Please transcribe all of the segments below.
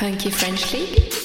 Funky French League.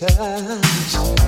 touch.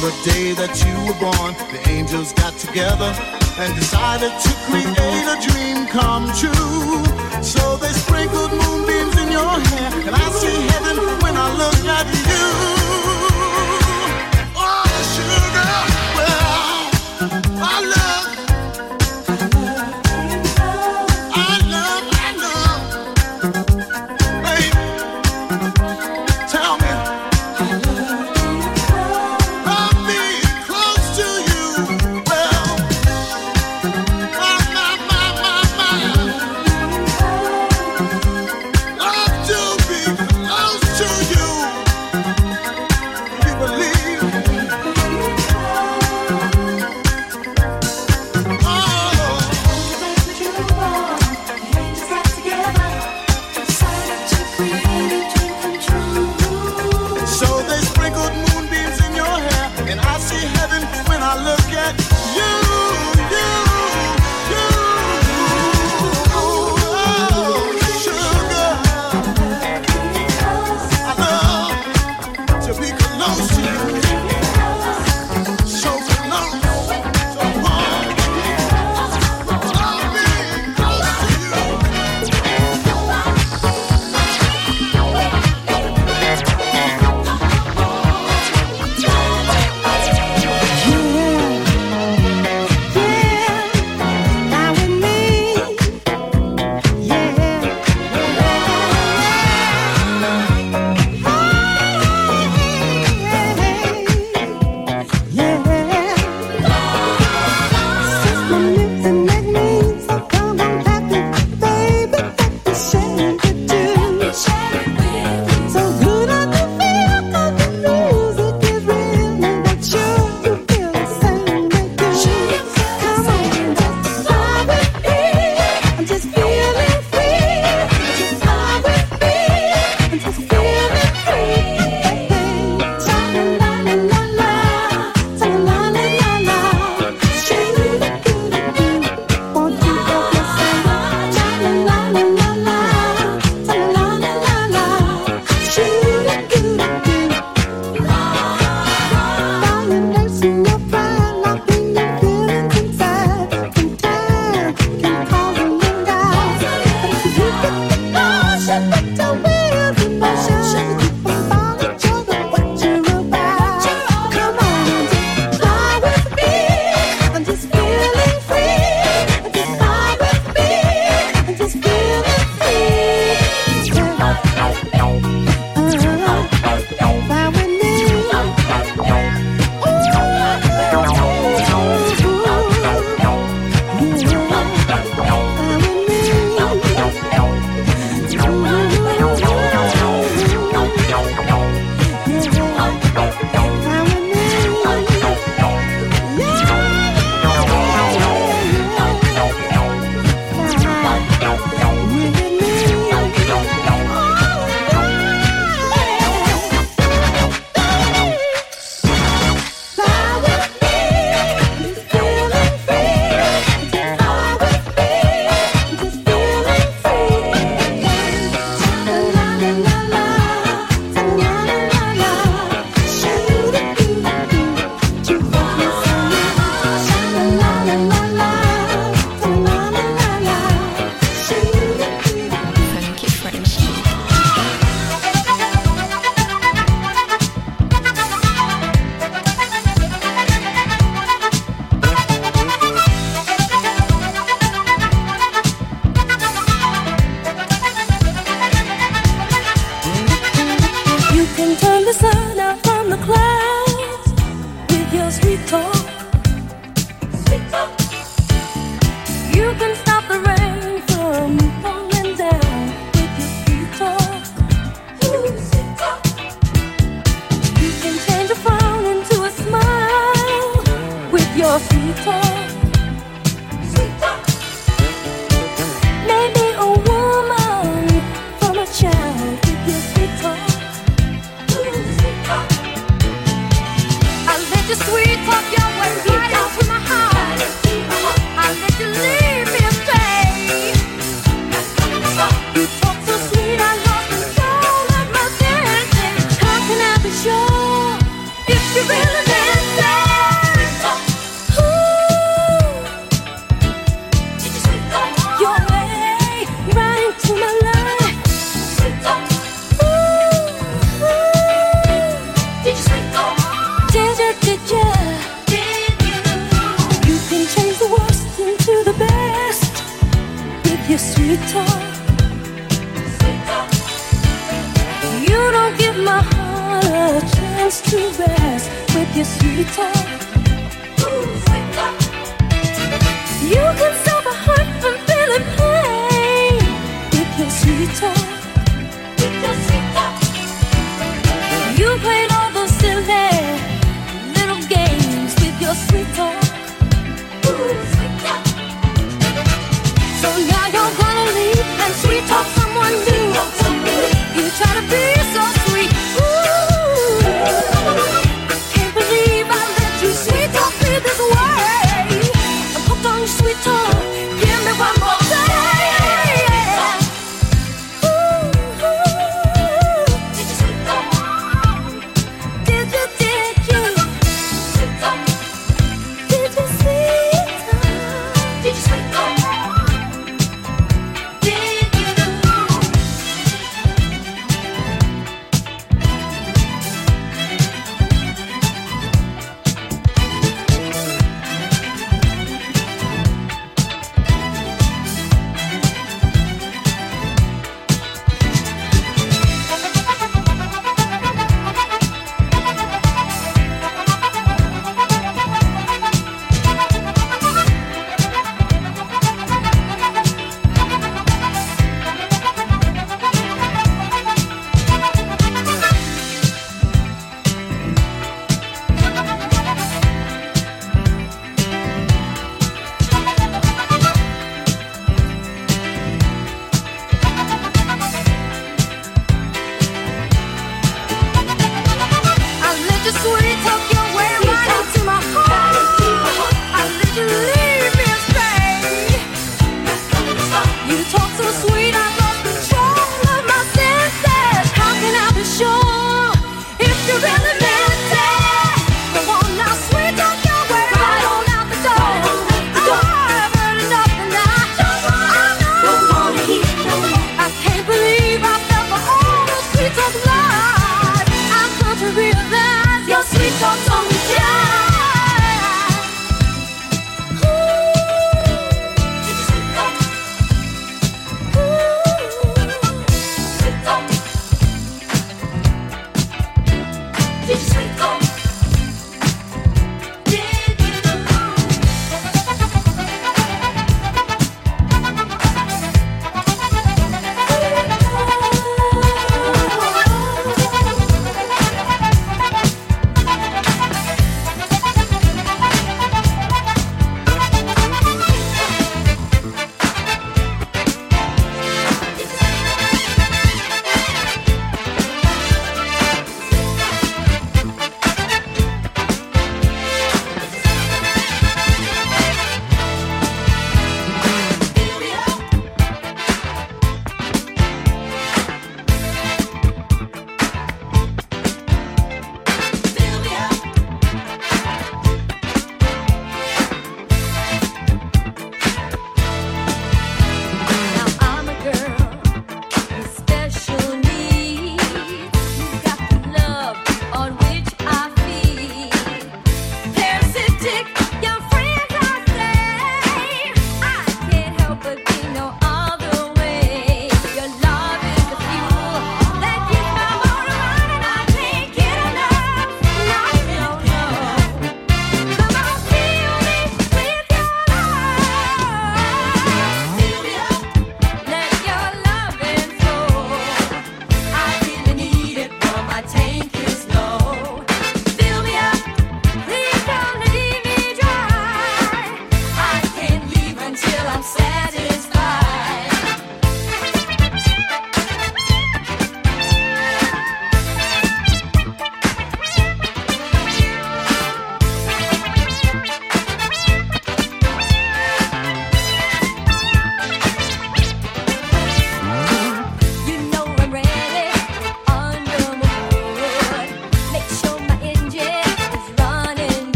the day that you were born, the angels got together and decided to create a dream come true. So they sprinkled moonbeams in your hair, and I see heaven when I look at you. Let sweet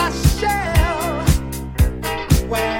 my shell. Well,